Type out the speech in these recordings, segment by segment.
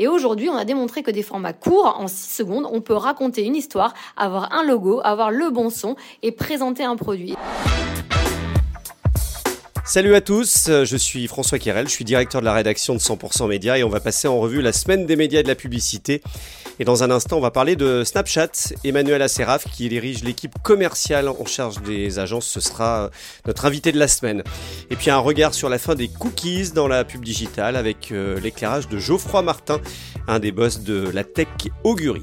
Et aujourd'hui, on a démontré que des formats courts, en 6 secondes, on peut raconter une histoire, avoir un logo, avoir le bon son et présenter un produit. Salut à tous, je suis François Kirel, je suis directeur de la rédaction de 100% Média et on va passer en revue la semaine des médias et de la publicité. Et dans un instant, on va parler de Snapchat. Emmanuel Asseraf, qui dirige l'équipe commerciale en charge des agences, ce sera notre invité de la semaine. Et puis un regard sur la fin des cookies dans la pub digitale avec euh, l'éclairage de Geoffroy Martin, un des boss de la tech Augury.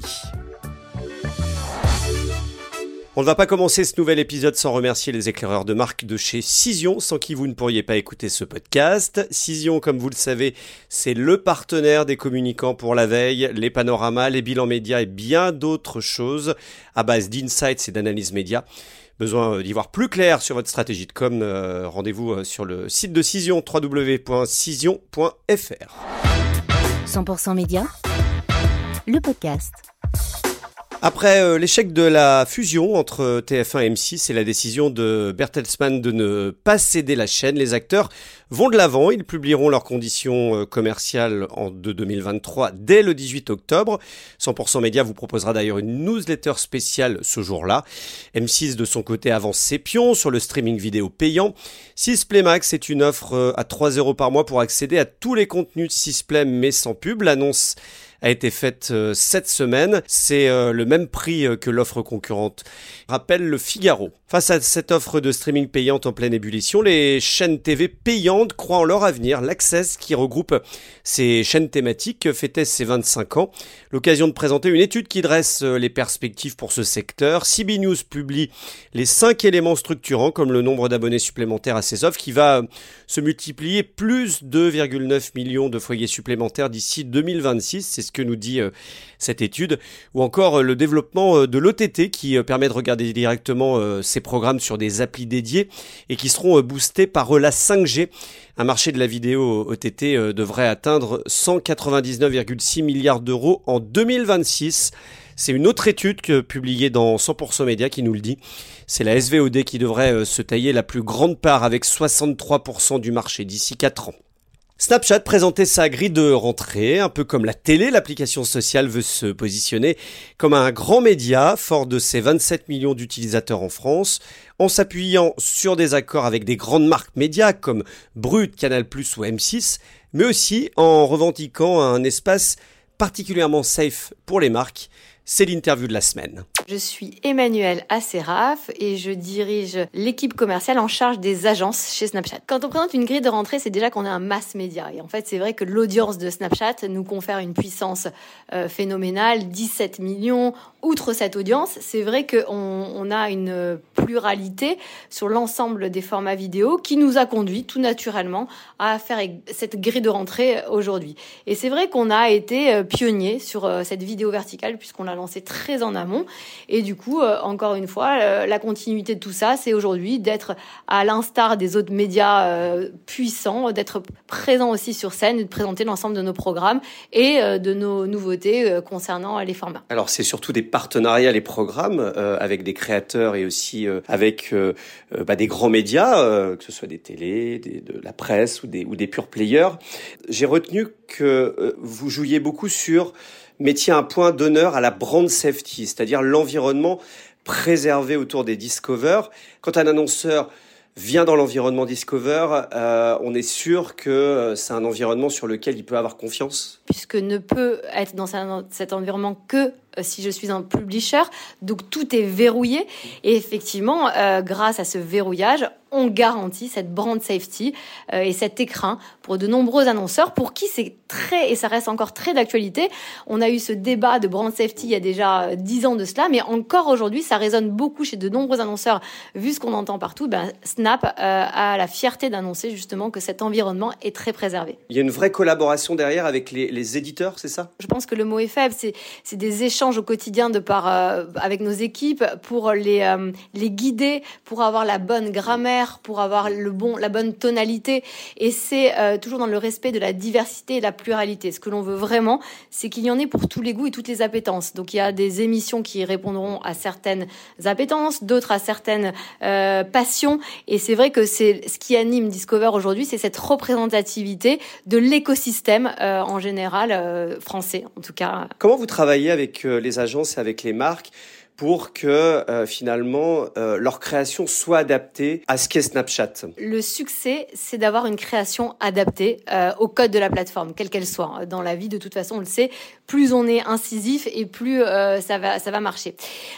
On ne va pas commencer ce nouvel épisode sans remercier les éclaireurs de marque de chez Cision, sans qui vous ne pourriez pas écouter ce podcast. Cision, comme vous le savez, c'est le partenaire des communicants pour la veille, les panoramas, les bilans médias et bien d'autres choses à base d'insights et d'analyses médias. Besoin d'y voir plus clair sur votre stratégie de com, euh, rendez-vous euh, sur le site de Cision, www.cision.fr. 100% médias, le podcast. Après euh, l'échec de la fusion entre TF1 et M6 et la décision de Bertelsmann de ne pas céder la chaîne, les acteurs vont de l'avant. Ils publieront leurs conditions euh, commerciales en de 2023 dès le 18 octobre. 100% Média vous proposera d'ailleurs une newsletter spéciale ce jour-là. M6 de son côté avance ses pions sur le streaming vidéo payant. 6play Max est une offre euh, à 3 euros par mois pour accéder à tous les contenus de 6play mais sans pub. L'annonce a été faite euh, cette semaine. C'est euh, le même prix euh, que l'offre concurrente. Rappelle le Figaro. Face à cette offre de streaming payante en pleine ébullition, les chaînes TV payantes croient en leur avenir. L'Access, qui regroupe ces chaînes thématiques, fêtait ses 25 ans. L'occasion de présenter une étude qui dresse les perspectives pour ce secteur. CB News publie les 5 éléments structurants, comme le nombre d'abonnés supplémentaires à ces offres, qui va se multiplier plus de 2,9 millions de foyers supplémentaires d'ici 2026. C'est ce que nous dit euh, cette étude. Ou encore euh, le développement euh, de l'OTT qui permet de regarder directement ces programmes sur des applis dédiés et qui seront boostés par la 5G. Un marché de la vidéo OTT devrait atteindre 199,6 milliards d'euros en 2026. C'est une autre étude que, publiée dans 100% Média qui nous le dit. C'est la SVOD qui devrait se tailler la plus grande part avec 63% du marché d'ici 4 ans. Snapchat présentait sa grille de rentrée, un peu comme la télé, l'application sociale veut se positionner comme un grand média fort de ses 27 millions d'utilisateurs en France, en s'appuyant sur des accords avec des grandes marques médias comme Brut, Canal+, ou M6, mais aussi en revendiquant un espace particulièrement safe pour les marques. C'est l'interview de la semaine. Je suis Emmanuel Asseraf et je dirige l'équipe commerciale en charge des agences chez Snapchat. Quand on présente une grille de rentrée, c'est déjà qu'on est un mass média. Et en fait, c'est vrai que l'audience de Snapchat nous confère une puissance euh, phénoménale, 17 millions. Outre cette audience, c'est vrai qu'on on a une pluralité sur l'ensemble des formats vidéo qui nous a conduit tout naturellement à faire cette grille de rentrée aujourd'hui. Et c'est vrai qu'on a été euh, pionnier sur euh, cette vidéo verticale puisqu'on l'a lancée très en amont et du coup, euh, encore une fois, euh, la continuité de tout ça, c'est aujourd'hui d'être à l'instar des autres médias euh, puissants, d'être présent aussi sur scène de présenter l'ensemble de nos programmes et de nos nouveautés concernant les formats. Alors, c'est surtout des partenariats, les programmes, avec des créateurs et aussi avec bah, des grands médias, que ce soit des télés, de la presse ou des, ou des pure players. J'ai retenu que vous jouiez beaucoup sur mettiez un point d'honneur à la brand safety, c'est-à-dire l'environnement préservé autour des Discover. Quand un annonceur vient dans l'environnement Discover, euh, on est sûr que euh, c'est un environnement sur lequel il peut avoir confiance. Puisque ne peut être dans cet environnement que euh, si je suis un publisher. Donc tout est verrouillé. Et effectivement, euh, grâce à ce verrouillage, on garantit cette brand safety euh, et cet écrin pour de nombreux annonceurs pour qui c'est très, et ça reste encore très d'actualité. On a eu ce débat de brand safety il y a déjà dix ans de cela, mais encore aujourd'hui, ça résonne beaucoup chez de nombreux annonceurs. Vu ce qu'on entend partout, ben, Snap a la fierté d'annoncer justement que cet environnement est très préservé. Il y a une vraie collaboration derrière avec les, les éditeurs, c'est ça? Je pense que le mot est faible. C'est des échanges au quotidien de par, euh, avec nos équipes pour les, euh, les guider, pour avoir la bonne grammaire, pour avoir le bon, la bonne tonalité. Et c'est euh, toujours dans le respect de la diversité et la pluralité. Ce que l'on veut vraiment, c'est qu'il y en ait pour tous les goûts et toutes les appétences. Donc il y a des émissions qui répondront à certaines appétences, d'autres à certaines passions. Et c'est vrai que c'est ce qui anime Discover aujourd'hui, c'est cette représentativité de l'écosystème en général euh, français, en tout cas. Comment vous travaillez avec les agences et avec les marques? Pour que euh, finalement euh, leur création soit adaptée à ce qu'est Snapchat Le succès, c'est d'avoir une création adaptée euh, au code de la plateforme, quelle qu'elle soit. Dans la vie, de toute façon, on le sait, plus on est incisif et plus ça va ça va marcher.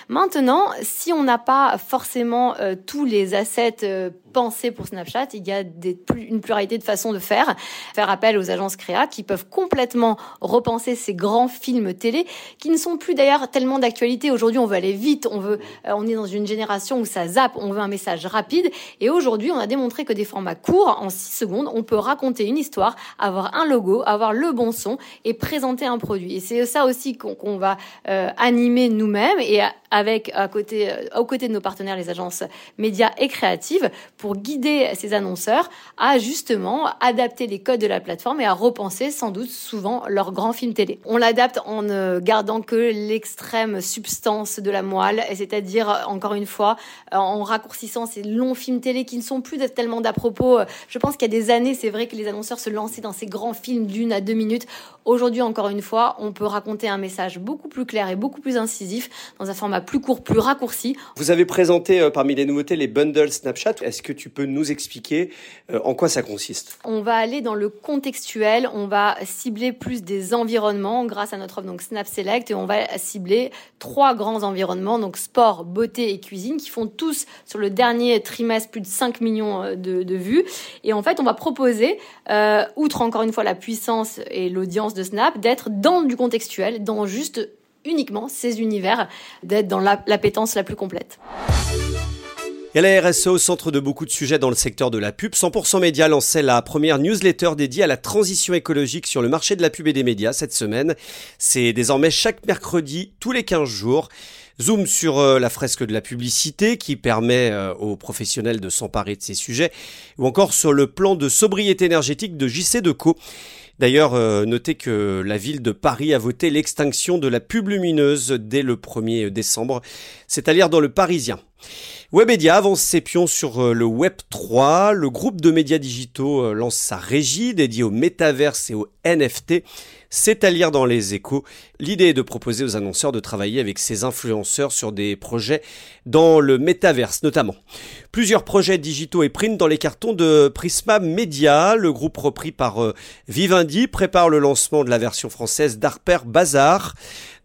Maintenant, si on n'a pas forcément tous les assets pensés pour Snapchat, il y a des, une pluralité de façons de faire. Faire appel aux agences créa qui peuvent complètement repenser ces grands films télé qui ne sont plus d'ailleurs tellement d'actualité. Aujourd'hui, on veut aller vite, on veut, euh, on est dans une génération où ça zappe, on veut un message rapide. Et aujourd'hui, on a démontré que des formats courts, en 6 secondes, on peut raconter une histoire, avoir un logo, avoir le bon son et présenter un produit. Et c'est ça aussi qu'on va euh, animer nous-mêmes et avec à côté, euh, aux côtés de nos partenaires, les agences médias et créatives, pour guider ces annonceurs à justement adapter les codes de la plateforme et à repenser sans doute souvent leur grand film télé. On l'adapte en ne gardant que l'extrême substance de la moelle, c'est-à-dire encore une fois en raccourcissant ces longs films télé qui ne sont plus tellement d'à propos. Je pense qu'il y a des années, c'est vrai que les annonceurs se lançaient dans ces grands films d'une à deux minutes. Aujourd'hui, encore une fois, on peut raconter un message beaucoup plus clair et beaucoup plus incisif dans un format plus court, plus raccourci. Vous avez présenté euh, parmi les nouveautés les bundles Snapchat. Est-ce que tu peux nous expliquer euh, en quoi ça consiste? On va aller dans le contextuel, on va cibler plus des environnements grâce à notre offre donc Snap Select et on va cibler trois grands environnements donc sport, beauté et cuisine qui font tous sur le dernier trimestre plus de 5 millions euh, de, vues et en fait on va proposer outre encore une fois la puissance et l'audience de Snap d'être dans du contextuel, dans juste uniquement ces univers, d'être dans l'appétence la, plus complète. Et la RSE au centre de beaucoup de sujets dans le secteur de la pub. 100% Média lançait la première newsletter dédiée à la transition écologique sur le marché de la pub et des médias cette semaine. C'est désormais chaque mercredi, tous les 15 jours. Zoom sur euh, la fresque de la publicité qui permet euh, aux professionnels de s'emparer de ces sujets, ou encore sur le plan de sobriété énergétique de JC Deco. D'ailleurs, euh, notez que la ville de Paris a voté l'extinction de la pub lumineuse dès le 1er décembre. C'est à lire dans le Parisien. Webedia avance ses pions sur euh, le Web 3. Le groupe de médias digitaux euh, lance sa régie dédiée au métaverse et au NFT. C'est à lire dans les échos. L'idée est de proposer aux annonceurs de travailler avec ces influenceurs sur des projets dans le métaverse notamment. Plusieurs projets digitaux et print dans les cartons de Prisma Media. Le groupe repris par euh, Vivendi prépare le lancement de la version française d'Harper Bazaar.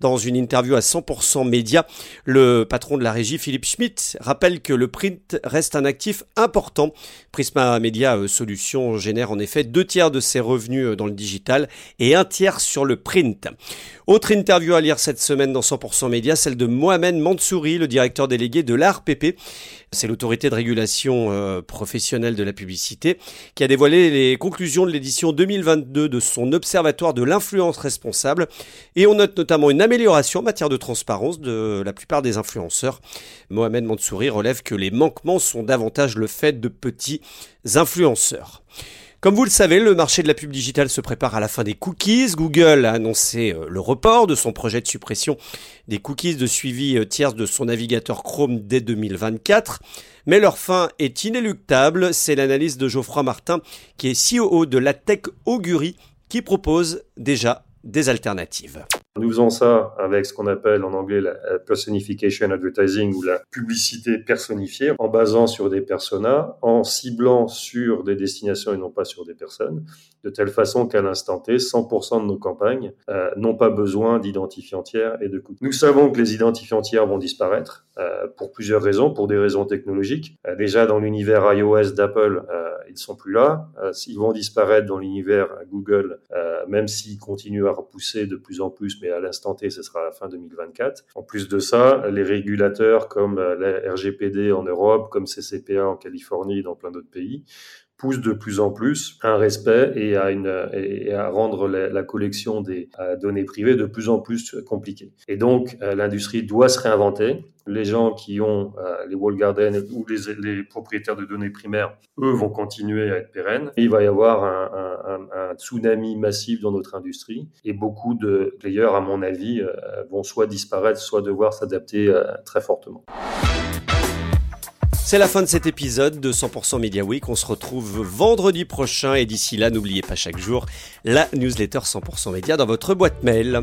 Dans une interview à 100% média, le patron de la régie, Philippe Schmitt, rappelle que le print reste un actif important. Prisma Media euh, Solutions génère en effet deux tiers de ses revenus euh, dans le digital et un tiers sur le print. Autre interview à lire cette semaine dans 100% Média, celle de Mohamed Mansouri, le directeur délégué de l'ARPP. C'est l'autorité de régulation euh, professionnelle de la publicité qui a dévoilé les conclusions de l'édition 2022 de son observatoire de l'influence responsable. Et on note notamment une amélioration en matière de transparence de la plupart des influenceurs. Mohamed Mansouri relève que les manquements sont davantage le fait de petits influenceurs. Comme vous le savez, le marché de la pub digitale se prépare à la fin des cookies. Google a annoncé euh, le report de son projet de suppression des cookies de suivi euh, tierce de son navigateur Chrome dès 2024. Mais leur fin est inéluctable. C'est l'analyse de Geoffroy Martin, qui est CEO de la tech Augury, qui propose déjà des alternatives. Nous faisons ça avec ce qu'on appelle en anglais la personification advertising ou la publicité personnifiée en basant sur des personas, en ciblant sur des destinations et non pas sur des personnes, de telle façon qu'à l'instant T, 100% de nos campagnes euh, n'ont pas besoin d'identifiants tiers et de cookies. Nous savons que les identifiants tiers vont disparaître euh, pour plusieurs raisons, pour des raisons technologiques. Euh, déjà dans l'univers iOS d'Apple, ils sont plus là. Ils vont disparaître dans l'univers Google, même s'ils continuent à repousser de plus en plus mais à l'instant T, ce sera la fin 2024. En plus de ça, les régulateurs comme la RGPD en Europe, comme CCPA en Californie et dans plein d'autres pays, pousse de plus en plus un respect et à, une, et à rendre la, collection des données privées de plus en plus compliquée. Et donc, l'industrie doit se réinventer les gens qui ont euh, les wall gardens ou les, propriétaires de données primaires, eux, vont continuer à être pérennes. Et il va y avoir un, un, un, tsunami massif dans notre industrie. Et beaucoup de players, à mon avis, euh, vont soit disparaître, soit devoir s'adapter euh, très fortement. C'est la fin de cet épisode de 100% Media Week. On se retrouve vendredi prochain et d'ici là, n'oubliez pas chaque jour la newsletter 100% Média dans votre boîte mail.